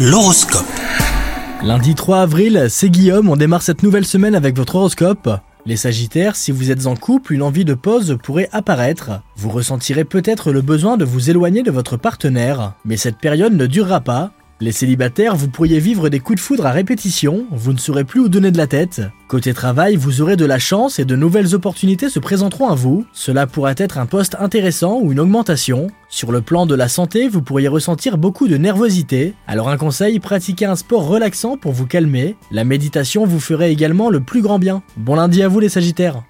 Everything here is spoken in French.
L'horoscope. Lundi 3 avril, c'est Guillaume, on démarre cette nouvelle semaine avec votre horoscope. Les Sagittaires, si vous êtes en couple, une envie de pause pourrait apparaître. Vous ressentirez peut-être le besoin de vous éloigner de votre partenaire, mais cette période ne durera pas. Les célibataires, vous pourriez vivre des coups de foudre à répétition, vous ne saurez plus où donner de la tête. Côté travail, vous aurez de la chance et de nouvelles opportunités se présenteront à vous. Cela pourrait être un poste intéressant ou une augmentation. Sur le plan de la santé, vous pourriez ressentir beaucoup de nervosité. Alors un conseil, pratiquez un sport relaxant pour vous calmer. La méditation vous ferait également le plus grand bien. Bon lundi à vous les Sagittaires